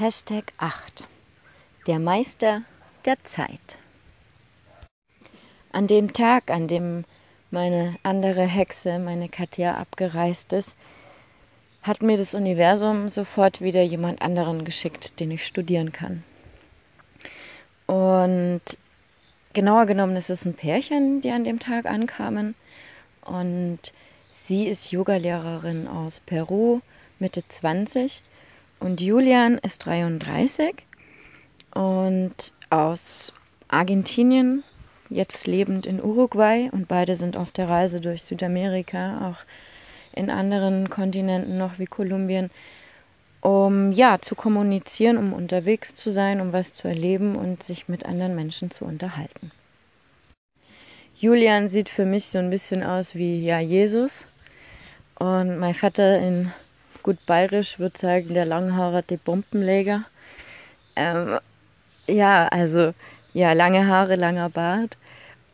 Hashtag 8. Der Meister der Zeit. An dem Tag, an dem meine andere Hexe, meine Katja, abgereist ist, hat mir das Universum sofort wieder jemand anderen geschickt, den ich studieren kann. Und genauer genommen ist es ein Pärchen, die an dem Tag ankamen. Und sie ist Yogalehrerin aus Peru, Mitte 20. Und Julian ist 33 und aus Argentinien, jetzt lebend in Uruguay. Und beide sind auf der Reise durch Südamerika, auch in anderen Kontinenten noch wie Kolumbien, um ja zu kommunizieren, um unterwegs zu sein, um was zu erleben und sich mit anderen Menschen zu unterhalten. Julian sieht für mich so ein bisschen aus wie ja Jesus und mein Vater in gut bayerisch würde sagen der langhaarige Bombenleger. Ähm, ja, also ja lange Haare, langer Bart,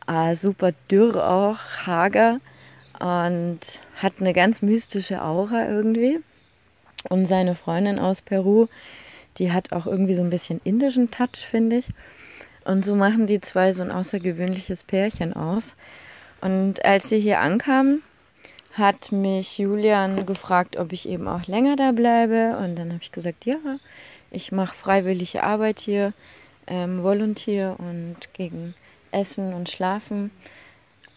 äh, super dürr auch, hager und hat eine ganz mystische Aura irgendwie. Und seine Freundin aus Peru, die hat auch irgendwie so ein bisschen indischen Touch, finde ich. Und so machen die zwei so ein außergewöhnliches Pärchen aus. Und als sie hier ankamen, hat mich Julian gefragt, ob ich eben auch länger da bleibe. Und dann habe ich gesagt, ja, ich mache freiwillige Arbeit hier, ähm, Volunteer und gegen Essen und Schlafen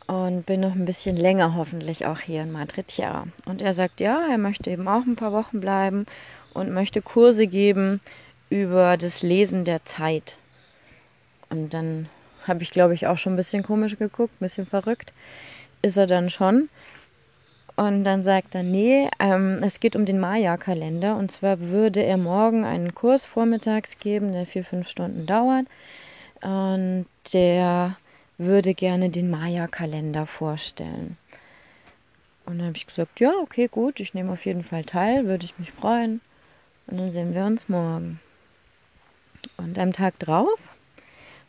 und bin noch ein bisschen länger hoffentlich auch hier in Madrid. Ja. Und er sagt, ja, er möchte eben auch ein paar Wochen bleiben und möchte Kurse geben über das Lesen der Zeit. Und dann habe ich, glaube ich, auch schon ein bisschen komisch geguckt, ein bisschen verrückt. Ist er dann schon. Und dann sagt er, nee, ähm, es geht um den Maya-Kalender. Und zwar würde er morgen einen Kurs vormittags geben, der vier, fünf Stunden dauert. Und der würde gerne den Maya-Kalender vorstellen. Und dann habe ich gesagt, ja, okay, gut, ich nehme auf jeden Fall teil, würde ich mich freuen. Und dann sehen wir uns morgen. Und am Tag drauf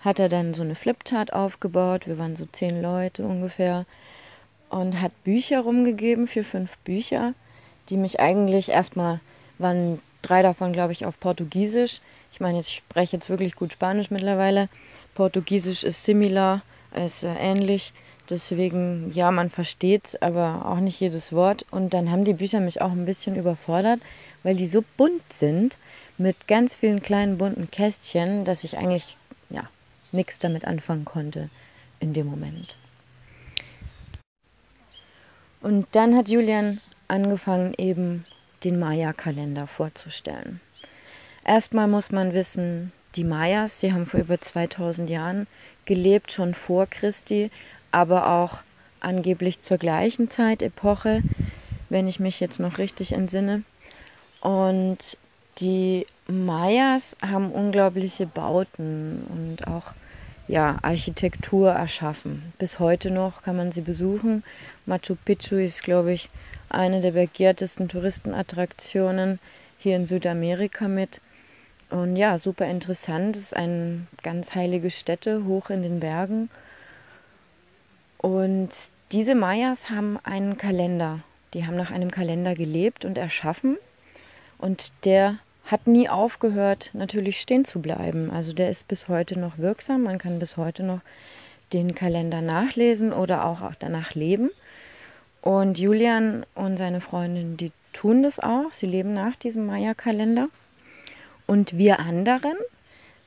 hat er dann so eine Flipchart aufgebaut. Wir waren so zehn Leute ungefähr. Und hat Bücher rumgegeben, für fünf Bücher, die mich eigentlich erstmal, waren drei davon, glaube ich, auf Portugiesisch. Ich meine, ich spreche jetzt wirklich gut Spanisch mittlerweile. Portugiesisch ist similar ist äh, ähnlich. Deswegen, ja, man versteht es, aber auch nicht jedes Wort. Und dann haben die Bücher mich auch ein bisschen überfordert, weil die so bunt sind, mit ganz vielen kleinen bunten Kästchen, dass ich eigentlich, ja, nichts damit anfangen konnte in dem Moment. Und dann hat Julian angefangen, eben den Maya-Kalender vorzustellen. Erstmal muss man wissen, die Mayas, die haben vor über 2000 Jahren gelebt, schon vor Christi, aber auch angeblich zur gleichen Zeitepoche, wenn ich mich jetzt noch richtig entsinne. Und die Mayas haben unglaubliche Bauten und auch ja, Architektur erschaffen. Bis heute noch kann man sie besuchen. Machu Picchu ist, glaube ich, eine der begehrtesten Touristenattraktionen hier in Südamerika mit. Und ja, super interessant. Es ist eine ganz heilige Stätte hoch in den Bergen. Und diese Mayas haben einen Kalender. Die haben nach einem Kalender gelebt und erschaffen. Und der hat nie aufgehört, natürlich stehen zu bleiben. Also der ist bis heute noch wirksam. Man kann bis heute noch den Kalender nachlesen oder auch, danach leben. Und Julian und seine Freundin, die tun das auch. Sie leben nach diesem Maya-Kalender. Und wir anderen,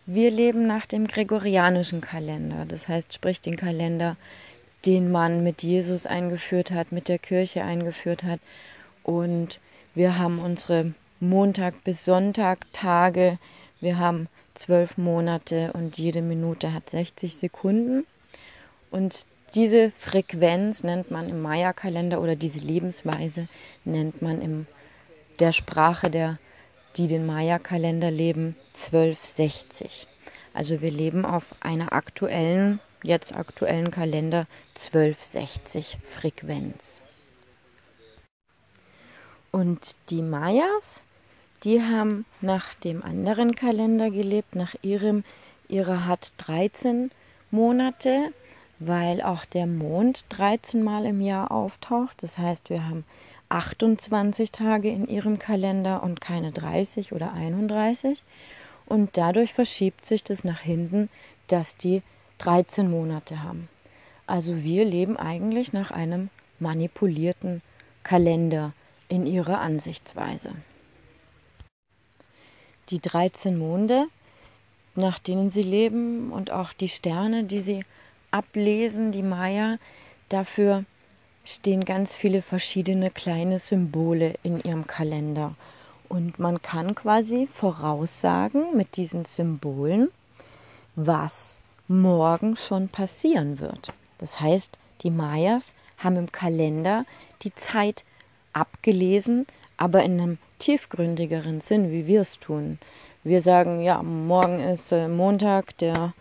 wir leben nach dem gregorianischen Kalender. Das heißt, sprich den Kalender, den man mit Jesus eingeführt hat, mit der Kirche eingeführt hat. Und wir haben unsere Montag bis Sonntag Tage. Wir haben zwölf Monate und jede Minute hat 60 Sekunden. Und diese Frequenz nennt man im Maya-Kalender oder diese Lebensweise nennt man in der Sprache der die den Maya-Kalender leben, 1260. Also wir leben auf einer aktuellen, jetzt aktuellen Kalender 1260 Frequenz. Und die Mayas, die haben nach dem anderen Kalender gelebt, nach ihrem, ihre hat 13 Monate, weil auch der Mond 13 Mal im Jahr auftaucht. Das heißt, wir haben 28 Tage in ihrem Kalender und keine 30 oder 31. Und dadurch verschiebt sich das nach hinten, dass die 13 Monate haben. Also wir leben eigentlich nach einem manipulierten Kalender in ihrer Ansichtsweise. Die 13 Monde, nach denen sie leben und auch die Sterne, die sie ablesen, die Maya, dafür stehen ganz viele verschiedene kleine Symbole in ihrem Kalender. Und man kann quasi voraussagen mit diesen Symbolen, was morgen schon passieren wird. Das heißt, die Mayas haben im Kalender die Zeit abgelesen, aber in einem tiefgründigeren Sinn, wie wir es tun. Wir sagen, ja, morgen ist äh, Montag, der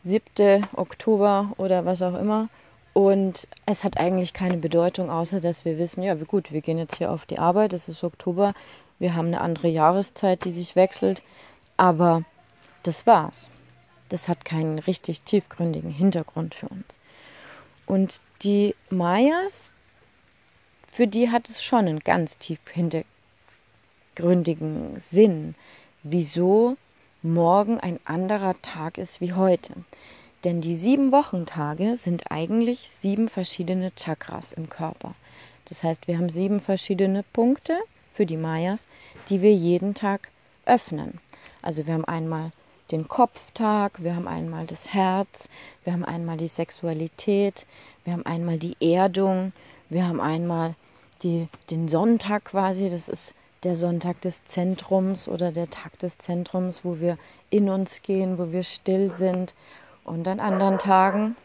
7. Oktober oder was auch immer. Und es hat eigentlich keine Bedeutung, außer dass wir wissen, ja, gut, wir gehen jetzt hier auf die Arbeit, es ist Oktober, wir haben eine andere Jahreszeit, die sich wechselt, aber das war's. Das hat keinen richtig tiefgründigen Hintergrund für uns. Und die Mayas, für die hat es schon einen ganz tief hintergründigen Sinn, wieso morgen ein anderer Tag ist wie heute. Denn die sieben Wochentage sind eigentlich sieben verschiedene Chakras im Körper. Das heißt, wir haben sieben verschiedene Punkte für die Mayas, die wir jeden Tag öffnen. Also wir haben einmal den Kopftag, wir haben einmal das Herz, wir haben einmal die Sexualität, wir haben einmal die Erdung, wir haben einmal die, den Sonntag quasi, das ist der Sonntag des Zentrums oder der Tag des Zentrums, wo wir in uns gehen, wo wir still sind und an anderen Tagen.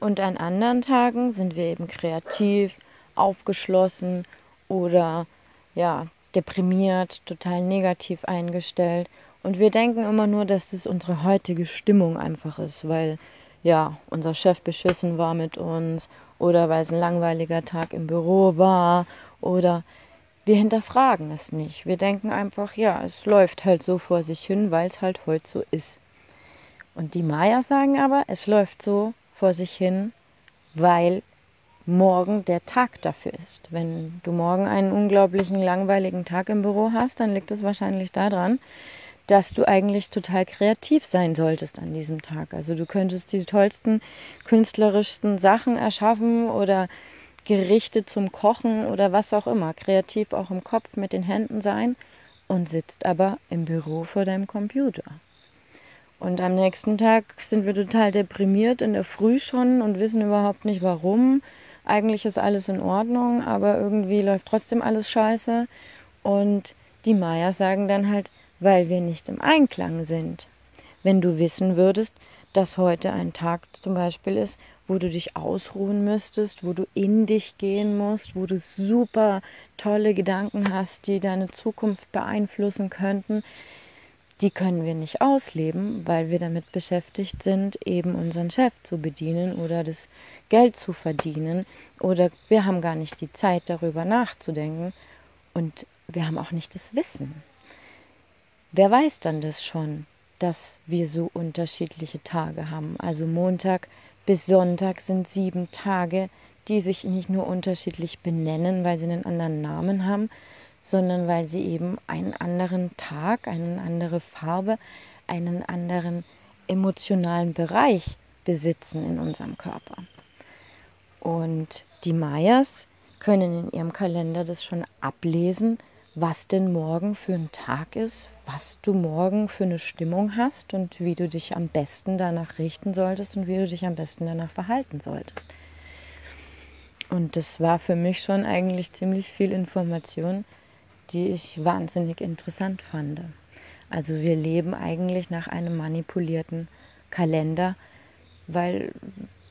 Und an anderen Tagen sind wir eben kreativ, aufgeschlossen oder ja, deprimiert, total negativ eingestellt. Und wir denken immer nur, dass das unsere heutige Stimmung einfach ist, weil ja, unser Chef beschissen war mit uns oder weil es ein langweiliger Tag im Büro war oder wir hinterfragen es nicht. Wir denken einfach, ja, es läuft halt so vor sich hin, weil es halt heute so ist. Und die Mayas sagen aber, es läuft so vor sich hin, weil morgen der Tag dafür ist. Wenn du morgen einen unglaublichen langweiligen Tag im Büro hast, dann liegt es wahrscheinlich daran, dass du eigentlich total kreativ sein solltest an diesem Tag. Also du könntest die tollsten künstlerischsten Sachen erschaffen oder Gerichte zum Kochen oder was auch immer, kreativ auch im Kopf mit den Händen sein und sitzt aber im Büro vor deinem Computer. Und am nächsten Tag sind wir total deprimiert in der Früh schon und wissen überhaupt nicht warum. Eigentlich ist alles in Ordnung, aber irgendwie läuft trotzdem alles scheiße. Und die Mayas sagen dann halt, weil wir nicht im Einklang sind. Wenn du wissen würdest, dass heute ein Tag zum Beispiel ist, wo du dich ausruhen müsstest, wo du in dich gehen musst, wo du super tolle Gedanken hast, die deine Zukunft beeinflussen könnten, die können wir nicht ausleben, weil wir damit beschäftigt sind, eben unseren Chef zu bedienen oder das Geld zu verdienen oder wir haben gar nicht die Zeit darüber nachzudenken und wir haben auch nicht das Wissen. Wer weiß dann das schon, dass wir so unterschiedliche Tage haben? Also Montag bis Sonntag sind sieben Tage, die sich nicht nur unterschiedlich benennen, weil sie einen anderen Namen haben, sondern weil sie eben einen anderen Tag, eine andere Farbe, einen anderen emotionalen Bereich besitzen in unserem Körper. Und die Mayas können in ihrem Kalender das schon ablesen, was denn morgen für ein Tag ist, was du morgen für eine Stimmung hast und wie du dich am besten danach richten solltest und wie du dich am besten danach verhalten solltest. Und das war für mich schon eigentlich ziemlich viel Information, die ich wahnsinnig interessant fand. Also wir leben eigentlich nach einem manipulierten Kalender, weil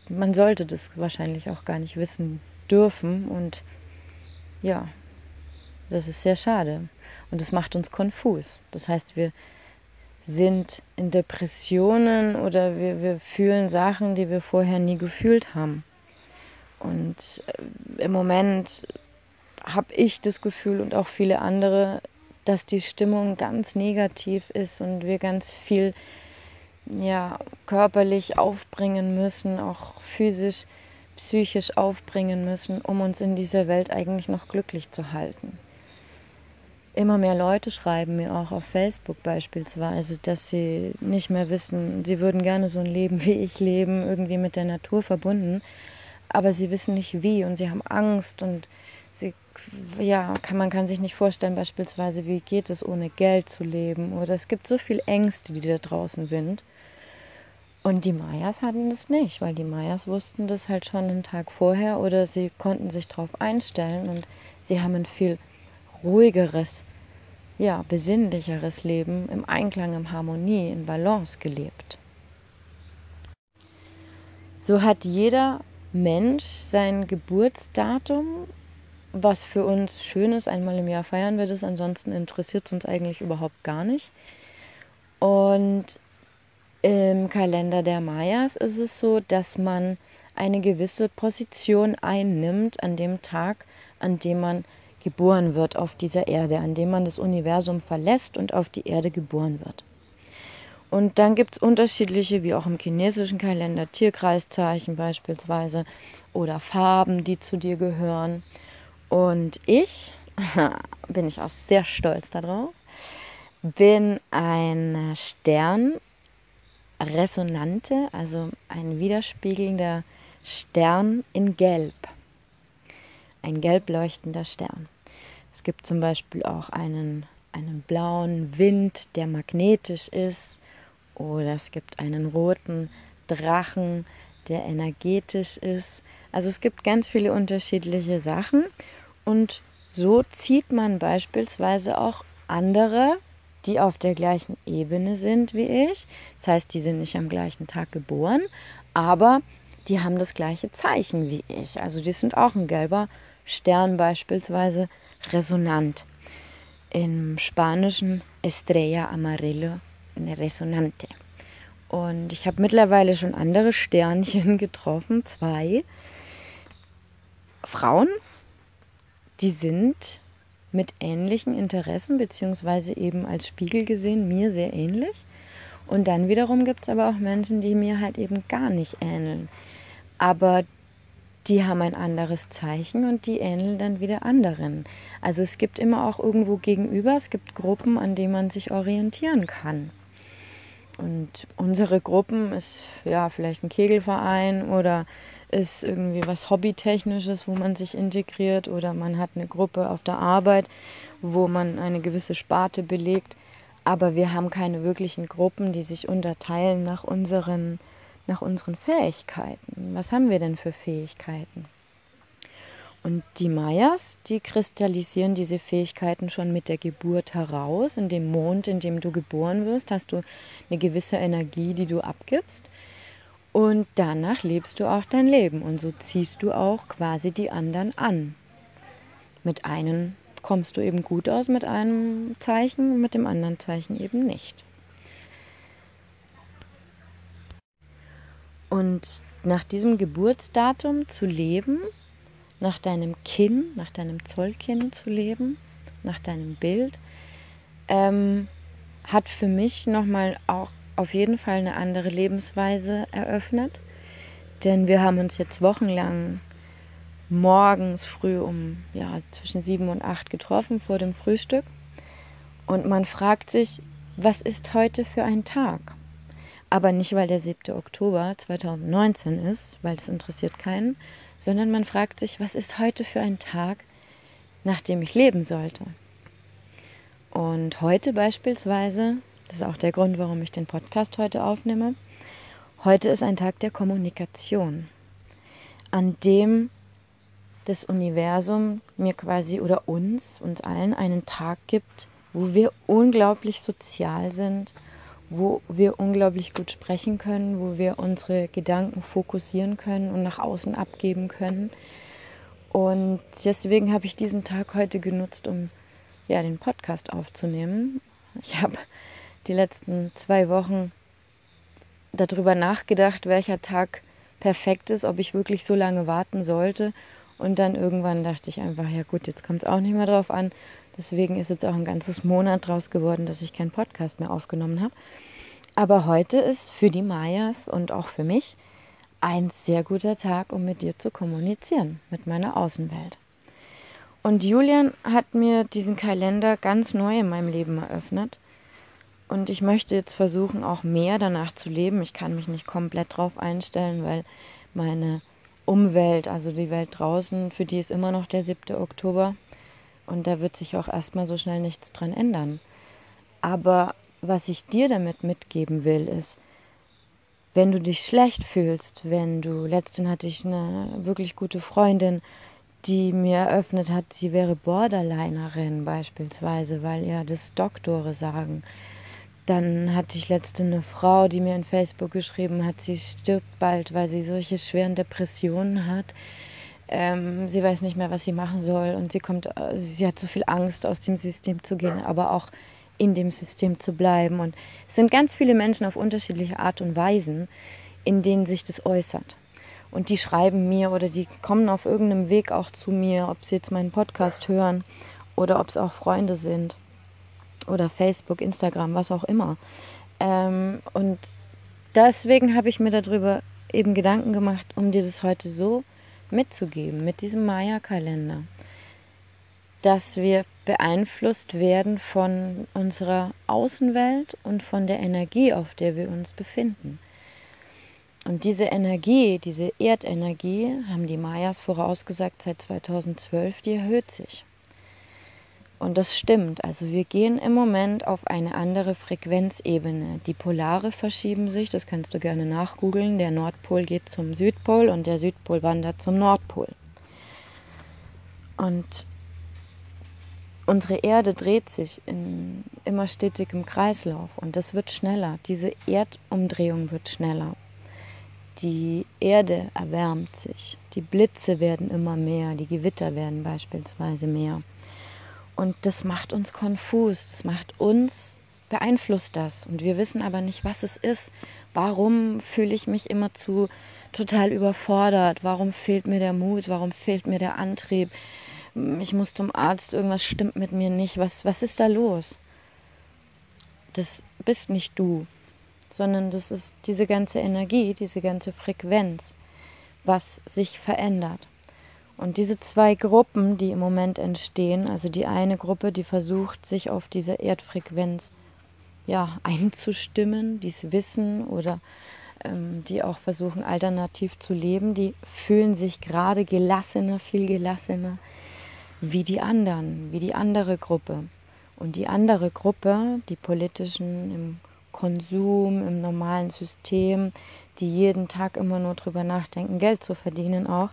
man sollte das wahrscheinlich auch gar nicht wissen dürfen und ja, das ist sehr schade und das macht uns konfus. Das heißt, wir sind in Depressionen oder wir, wir fühlen Sachen, die wir vorher nie gefühlt haben. Und äh, im Moment habe ich das Gefühl und auch viele andere, dass die Stimmung ganz negativ ist und wir ganz viel ja, körperlich aufbringen müssen, auch physisch psychisch aufbringen müssen, um uns in dieser Welt eigentlich noch glücklich zu halten. Immer mehr Leute schreiben mir auch auf Facebook beispielsweise, dass sie nicht mehr wissen, sie würden gerne so ein Leben wie ich leben, irgendwie mit der Natur verbunden, aber sie wissen nicht wie und sie haben Angst und sie, ja, kann, man kann sich nicht vorstellen beispielsweise, wie geht es ohne Geld zu leben oder es gibt so viele Ängste, die da draußen sind. Und die Mayas hatten das nicht, weil die Mayas wussten das halt schon einen Tag vorher oder sie konnten sich darauf einstellen und sie haben ein viel ruhigeres, ja, besinnlicheres Leben im Einklang, in Harmonie, in Balance gelebt. So hat jeder Mensch sein Geburtsdatum, was für uns schön ist. Einmal im Jahr feiern wir das, ansonsten interessiert es uns eigentlich überhaupt gar nicht. Und im Kalender der Mayas ist es so, dass man eine gewisse Position einnimmt an dem Tag, an dem man geboren wird auf dieser Erde, an dem man das Universum verlässt und auf die Erde geboren wird. Und dann gibt es unterschiedliche, wie auch im chinesischen Kalender, Tierkreiszeichen beispielsweise oder Farben, die zu dir gehören. Und ich, bin ich auch sehr stolz darauf, bin ein Sternresonante, also ein widerspiegelnder Stern in Gelb. Ein gelb leuchtender Stern. Es gibt zum Beispiel auch einen, einen blauen Wind, der magnetisch ist. Oder es gibt einen roten Drachen, der energetisch ist. Also es gibt ganz viele unterschiedliche Sachen. Und so zieht man beispielsweise auch andere, die auf der gleichen Ebene sind wie ich. Das heißt, die sind nicht am gleichen Tag geboren, aber die haben das gleiche Zeichen wie ich. Also die sind auch ein gelber Stern beispielsweise resonant. Im Spanischen Estrella Amarillo eine Resonante. Und ich habe mittlerweile schon andere Sternchen getroffen, zwei Frauen, die sind mit ähnlichen Interessen, beziehungsweise eben als Spiegel gesehen, mir sehr ähnlich. Und dann wiederum gibt es aber auch Menschen, die mir halt eben gar nicht ähneln. Aber die haben ein anderes Zeichen und die ähneln dann wieder anderen. Also es gibt immer auch irgendwo gegenüber, es gibt Gruppen, an denen man sich orientieren kann. Und unsere Gruppen ist ja vielleicht ein Kegelverein oder ist irgendwie was Hobbytechnisches, wo man sich integriert oder man hat eine Gruppe auf der Arbeit, wo man eine gewisse Sparte belegt. Aber wir haben keine wirklichen Gruppen, die sich unterteilen nach unseren nach unseren Fähigkeiten. Was haben wir denn für Fähigkeiten? Und die Mayas, die kristallisieren diese Fähigkeiten schon mit der Geburt heraus. In dem Mond, in dem du geboren wirst, hast du eine gewisse Energie, die du abgibst. Und danach lebst du auch dein Leben. Und so ziehst du auch quasi die anderen an. Mit einem kommst du eben gut aus, mit einem Zeichen, mit dem anderen Zeichen eben nicht. Und nach diesem Geburtsdatum zu leben, nach deinem Kinn, nach deinem Zollkinn zu leben, nach deinem Bild, ähm, hat für mich nochmal auch auf jeden Fall eine andere Lebensweise eröffnet. Denn wir haben uns jetzt wochenlang morgens früh um ja, zwischen sieben und acht getroffen vor dem Frühstück. Und man fragt sich, was ist heute für ein Tag? Aber nicht, weil der 7. Oktober 2019 ist, weil das interessiert keinen, sondern man fragt sich, was ist heute für ein Tag, nach dem ich leben sollte. Und heute beispielsweise, das ist auch der Grund, warum ich den Podcast heute aufnehme, heute ist ein Tag der Kommunikation, an dem das Universum mir quasi oder uns, uns allen einen Tag gibt, wo wir unglaublich sozial sind, wo wir unglaublich gut sprechen können, wo wir unsere Gedanken fokussieren können und nach außen abgeben können. Und deswegen habe ich diesen Tag heute genutzt, um ja, den Podcast aufzunehmen. Ich habe die letzten zwei Wochen darüber nachgedacht, welcher Tag perfekt ist, ob ich wirklich so lange warten sollte. Und dann irgendwann dachte ich einfach, ja gut, jetzt kommt es auch nicht mehr drauf an. Deswegen ist jetzt auch ein ganzes Monat draus geworden, dass ich keinen Podcast mehr aufgenommen habe. Aber heute ist für die Mayas und auch für mich ein sehr guter Tag, um mit dir zu kommunizieren, mit meiner Außenwelt. Und Julian hat mir diesen Kalender ganz neu in meinem Leben eröffnet. Und ich möchte jetzt versuchen, auch mehr danach zu leben. Ich kann mich nicht komplett drauf einstellen, weil meine Umwelt, also die Welt draußen, für die ist immer noch der 7. Oktober. Und da wird sich auch erstmal so schnell nichts dran ändern. Aber was ich dir damit mitgeben will, ist, wenn du dich schlecht fühlst, wenn du, letztens hatte ich eine wirklich gute Freundin, die mir eröffnet hat, sie wäre Borderlinerin beispielsweise, weil ja das Doktore sagen. Dann hatte ich letzte eine Frau, die mir in Facebook geschrieben hat, sie stirbt bald, weil sie solche schweren Depressionen hat. Ähm, sie weiß nicht mehr, was sie machen soll und sie kommt, äh, sie hat so viel Angst, aus dem System zu gehen, aber auch in dem System zu bleiben. Und es sind ganz viele Menschen auf unterschiedliche Art und Weisen, in denen sich das äußert. Und die schreiben mir oder die kommen auf irgendeinem Weg auch zu mir, ob sie jetzt meinen Podcast hören oder ob es auch Freunde sind oder Facebook, Instagram, was auch immer. Ähm, und deswegen habe ich mir darüber eben Gedanken gemacht, um dir das heute so mitzugeben, mit diesem Maya-Kalender dass wir beeinflusst werden von unserer Außenwelt und von der Energie, auf der wir uns befinden. Und diese Energie, diese Erdenergie, haben die Mayas vorausgesagt seit 2012, die erhöht sich. Und das stimmt. Also wir gehen im Moment auf eine andere Frequenzebene. Die Polare verschieben sich, das kannst du gerne nachgoogeln. Der Nordpol geht zum Südpol und der Südpol wandert zum Nordpol. Und unsere Erde dreht sich in immer stetigem Kreislauf und das wird schneller. Diese Erdumdrehung wird schneller. Die Erde erwärmt sich. Die Blitze werden immer mehr. Die Gewitter werden beispielsweise mehr. Und das macht uns konfus. Das macht uns, beeinflusst das. Und wir wissen aber nicht, was es ist. Warum fühle ich mich immer zu total überfordert? Warum fehlt mir der Mut? Warum fehlt mir der Antrieb? ich muss zum Arzt, irgendwas stimmt mit mir nicht, was, was ist da los? Das bist nicht du, sondern das ist diese ganze Energie, diese ganze Frequenz, was sich verändert. Und diese zwei Gruppen, die im Moment entstehen, also die eine Gruppe, die versucht, sich auf diese Erdfrequenz ja, einzustimmen, die es wissen oder ähm, die auch versuchen, alternativ zu leben, die fühlen sich gerade gelassener, viel gelassener, wie die anderen, wie die andere Gruppe. Und die andere Gruppe, die politischen im Konsum, im normalen System, die jeden Tag immer nur drüber nachdenken, Geld zu verdienen auch,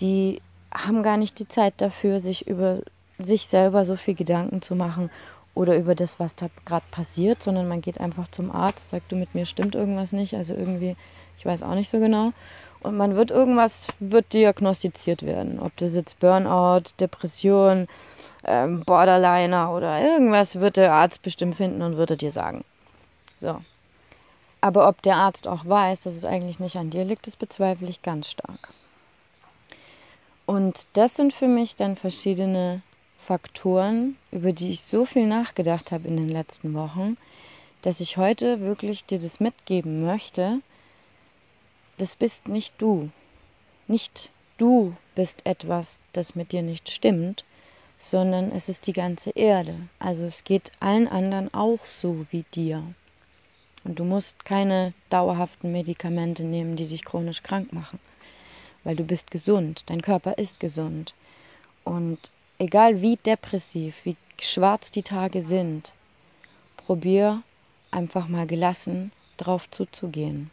die haben gar nicht die Zeit dafür, sich über sich selber so viel Gedanken zu machen oder über das, was da gerade passiert, sondern man geht einfach zum Arzt, sagt, du mit mir stimmt irgendwas nicht, also irgendwie, ich weiß auch nicht so genau und man wird irgendwas wird diagnostiziert werden. Ob das jetzt Burnout, Depression, ähm, Borderliner oder irgendwas wird der Arzt bestimmt finden und würde dir sagen. So. Aber ob der Arzt auch weiß, dass es eigentlich nicht an dir liegt, das bezweifle ich ganz stark. Und das sind für mich dann verschiedene Faktoren, über die ich so viel nachgedacht habe in den letzten Wochen, dass ich heute wirklich dir das mitgeben möchte, das bist nicht du. Nicht du bist etwas, das mit dir nicht stimmt, sondern es ist die ganze Erde. Also es geht allen anderen auch so wie dir. Und du musst keine dauerhaften Medikamente nehmen, die dich chronisch krank machen, weil du bist gesund, dein Körper ist gesund. Und egal wie depressiv, wie schwarz die Tage sind, probier einfach mal gelassen drauf zuzugehen.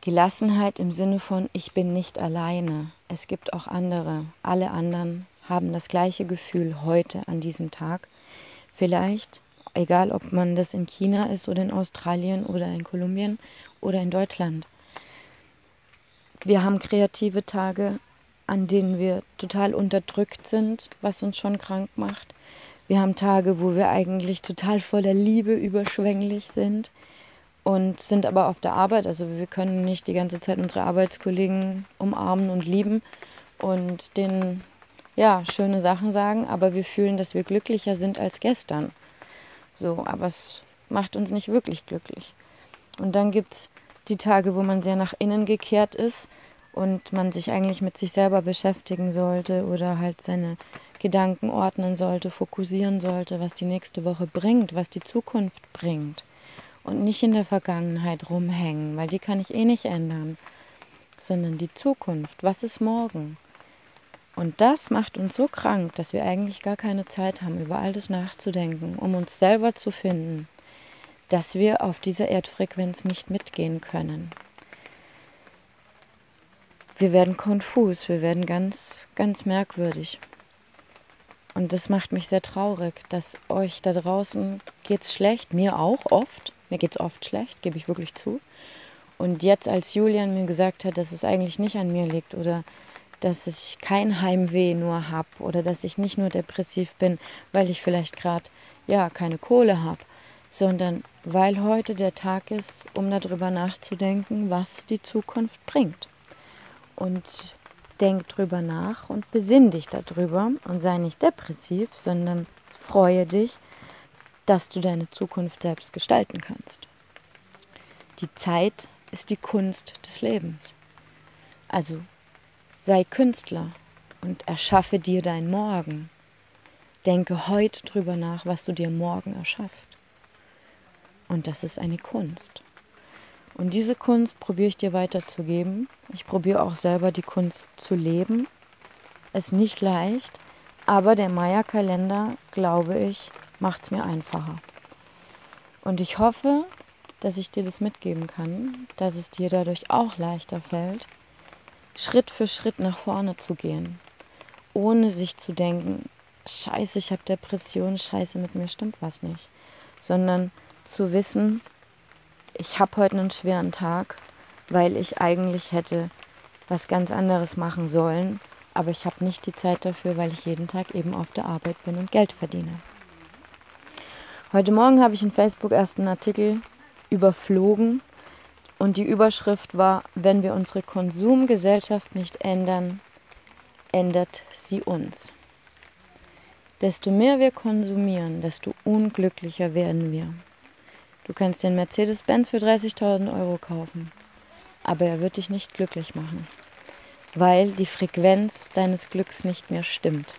Gelassenheit im Sinne von, ich bin nicht alleine. Es gibt auch andere. Alle anderen haben das gleiche Gefühl heute an diesem Tag. Vielleicht, egal ob man das in China ist oder in Australien oder in Kolumbien oder in Deutschland. Wir haben kreative Tage, an denen wir total unterdrückt sind, was uns schon krank macht. Wir haben Tage, wo wir eigentlich total voller Liebe überschwänglich sind und sind aber auf der Arbeit. Also wir können nicht die ganze Zeit unsere Arbeitskollegen umarmen und lieben und denen ja schöne Sachen sagen, aber wir fühlen, dass wir glücklicher sind als gestern. So, aber es macht uns nicht wirklich glücklich. Und dann gibt es die Tage, wo man sehr nach innen gekehrt ist und man sich eigentlich mit sich selber beschäftigen sollte oder halt seine Gedanken ordnen sollte, fokussieren sollte, was die nächste Woche bringt, was die Zukunft bringt. Und nicht in der Vergangenheit rumhängen, weil die kann ich eh nicht ändern, sondern die Zukunft. Was ist morgen? Und das macht uns so krank, dass wir eigentlich gar keine Zeit haben, über all das nachzudenken, um uns selber zu finden, dass wir auf dieser Erdfrequenz nicht mitgehen können. Wir werden konfus, wir werden ganz, ganz merkwürdig. Und das macht mich sehr traurig, dass euch da draußen geht's schlecht, mir auch oft. Mir geht's oft schlecht, gebe ich wirklich zu. Und jetzt, als Julian mir gesagt hat, dass es eigentlich nicht an mir liegt oder dass ich kein Heimweh nur habe oder dass ich nicht nur depressiv bin, weil ich vielleicht gerade ja keine Kohle habe, sondern weil heute der Tag ist, um darüber nachzudenken, was die Zukunft bringt. Und denk drüber nach und besinn dich darüber und sei nicht depressiv, sondern freue dich, dass du deine Zukunft selbst gestalten kannst. Die Zeit ist die Kunst des Lebens. Also sei Künstler und erschaffe dir dein Morgen. Denke heute drüber nach, was du dir morgen erschaffst. Und das ist eine Kunst. Und diese Kunst probiere ich dir weiterzugeben. Ich probiere auch selber die Kunst zu leben. Ist nicht leicht, aber der Maya-Kalender, glaube ich, macht es mir einfacher. Und ich hoffe, dass ich dir das mitgeben kann, dass es dir dadurch auch leichter fällt, Schritt für Schritt nach vorne zu gehen, ohne sich zu denken, scheiße, ich habe Depression, scheiße, mit mir stimmt was nicht, sondern zu wissen, ich habe heute einen schweren Tag, weil ich eigentlich hätte was ganz anderes machen sollen, aber ich habe nicht die Zeit dafür, weil ich jeden Tag eben auf der Arbeit bin und Geld verdiene. Heute Morgen habe ich in Facebook erst einen Artikel überflogen und die Überschrift war, wenn wir unsere Konsumgesellschaft nicht ändern, ändert sie uns. Desto mehr wir konsumieren, desto unglücklicher werden wir. Du kannst den Mercedes-Benz für 30.000 Euro kaufen, aber er wird dich nicht glücklich machen, weil die Frequenz deines Glücks nicht mehr stimmt.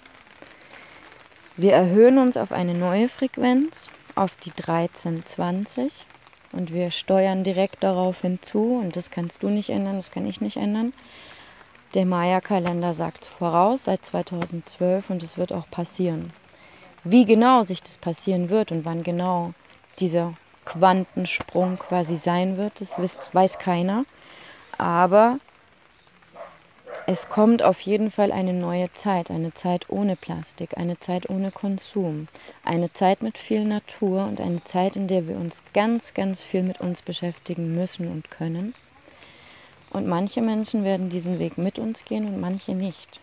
Wir erhöhen uns auf eine neue Frequenz, auf die 1320 und wir steuern direkt darauf hinzu und das kannst du nicht ändern, das kann ich nicht ändern. Der Maya-Kalender sagt voraus seit 2012 und es wird auch passieren. Wie genau sich das passieren wird und wann genau dieser Quantensprung quasi sein wird. Das weiß keiner. Aber es kommt auf jeden Fall eine neue Zeit, eine Zeit ohne Plastik, eine Zeit ohne Konsum, eine Zeit mit viel Natur und eine Zeit, in der wir uns ganz, ganz viel mit uns beschäftigen müssen und können. Und manche Menschen werden diesen Weg mit uns gehen und manche nicht.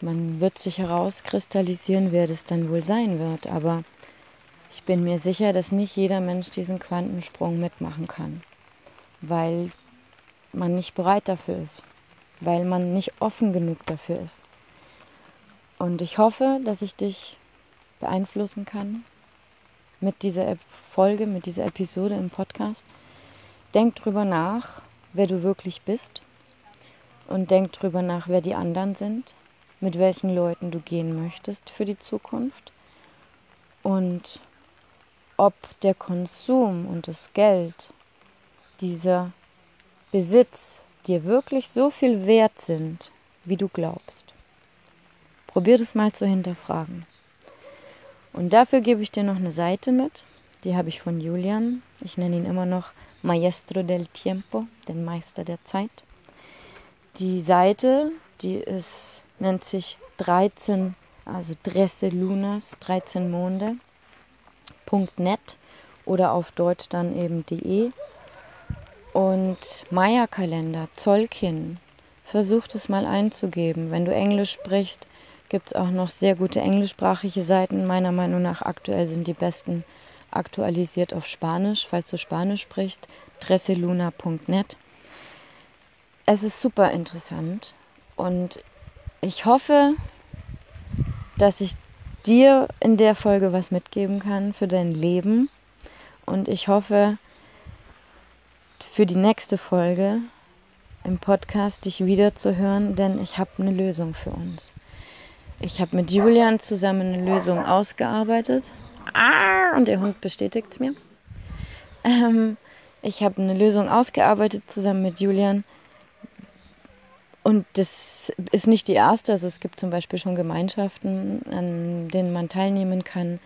Man wird sich herauskristallisieren, wer das dann wohl sein wird, aber ich bin mir sicher, dass nicht jeder Mensch diesen Quantensprung mitmachen kann, weil man nicht bereit dafür ist, weil man nicht offen genug dafür ist. Und ich hoffe, dass ich dich beeinflussen kann mit dieser Folge, mit dieser Episode im Podcast. Denk drüber nach, wer du wirklich bist und denk drüber nach, wer die anderen sind, mit welchen Leuten du gehen möchtest für die Zukunft und ob der Konsum und das Geld, dieser Besitz dir wirklich so viel wert sind, wie du glaubst. Probier das mal zu hinterfragen. Und dafür gebe ich dir noch eine Seite mit. Die habe ich von Julian. Ich nenne ihn immer noch Maestro del Tiempo, den Meister der Zeit. Die Seite, die ist, nennt sich 13, also Dresse Lunas, 13 Monde net oder auf Deutsch dann eben de. Und Maya-Kalender, Zolkin, versucht es mal einzugeben. Wenn du Englisch sprichst, gibt es auch noch sehr gute englischsprachige Seiten. Meiner Meinung nach aktuell sind die besten aktualisiert auf Spanisch, falls du Spanisch sprichst, dresseluna.net. Es ist super interessant und ich hoffe, dass ich dir in der Folge was mitgeben kann für dein Leben. Und ich hoffe, für die nächste Folge im Podcast dich wiederzuhören, denn ich habe eine Lösung für uns. Ich habe mit Julian zusammen eine Lösung ausgearbeitet. Ah, und der Hund bestätigt es mir. Ähm, ich habe eine Lösung ausgearbeitet zusammen mit Julian. Und das ist nicht die erste. Also es gibt zum Beispiel schon Gemeinschaften, an denen man teilnehmen kann.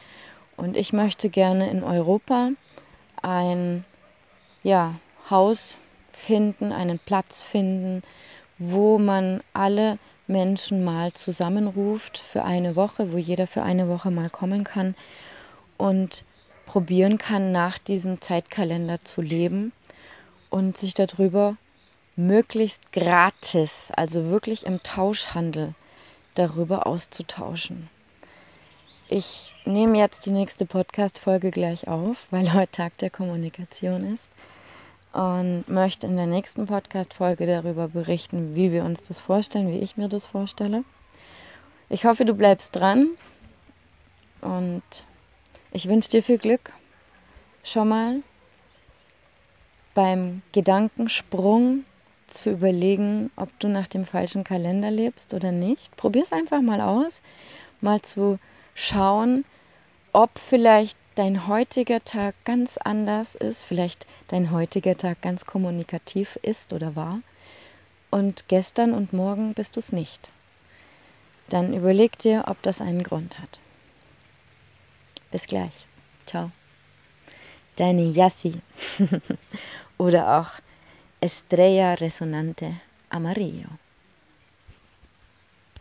Und ich möchte gerne in Europa ein ja, Haus finden, einen Platz finden, wo man alle Menschen mal zusammenruft für eine Woche, wo jeder für eine Woche mal kommen kann und probieren kann, nach diesem Zeitkalender zu leben und sich darüber möglichst gratis, also wirklich im Tauschhandel, darüber auszutauschen. Ich nehme jetzt die nächste Podcast-Folge gleich auf, weil heute Tag der Kommunikation ist und möchte in der nächsten Podcast-Folge darüber berichten, wie wir uns das vorstellen, wie ich mir das vorstelle. Ich hoffe, du bleibst dran und ich wünsche dir viel Glück schon mal beim Gedankensprung zu überlegen, ob du nach dem falschen Kalender lebst oder nicht. Probier es einfach mal aus, mal zu schauen, ob vielleicht dein heutiger Tag ganz anders ist, vielleicht dein heutiger Tag ganz kommunikativ ist oder war und gestern und morgen bist du es nicht. Dann überleg dir, ob das einen Grund hat. Bis gleich. Ciao. Deine Yassi oder auch Estrella Resonante Amarillo.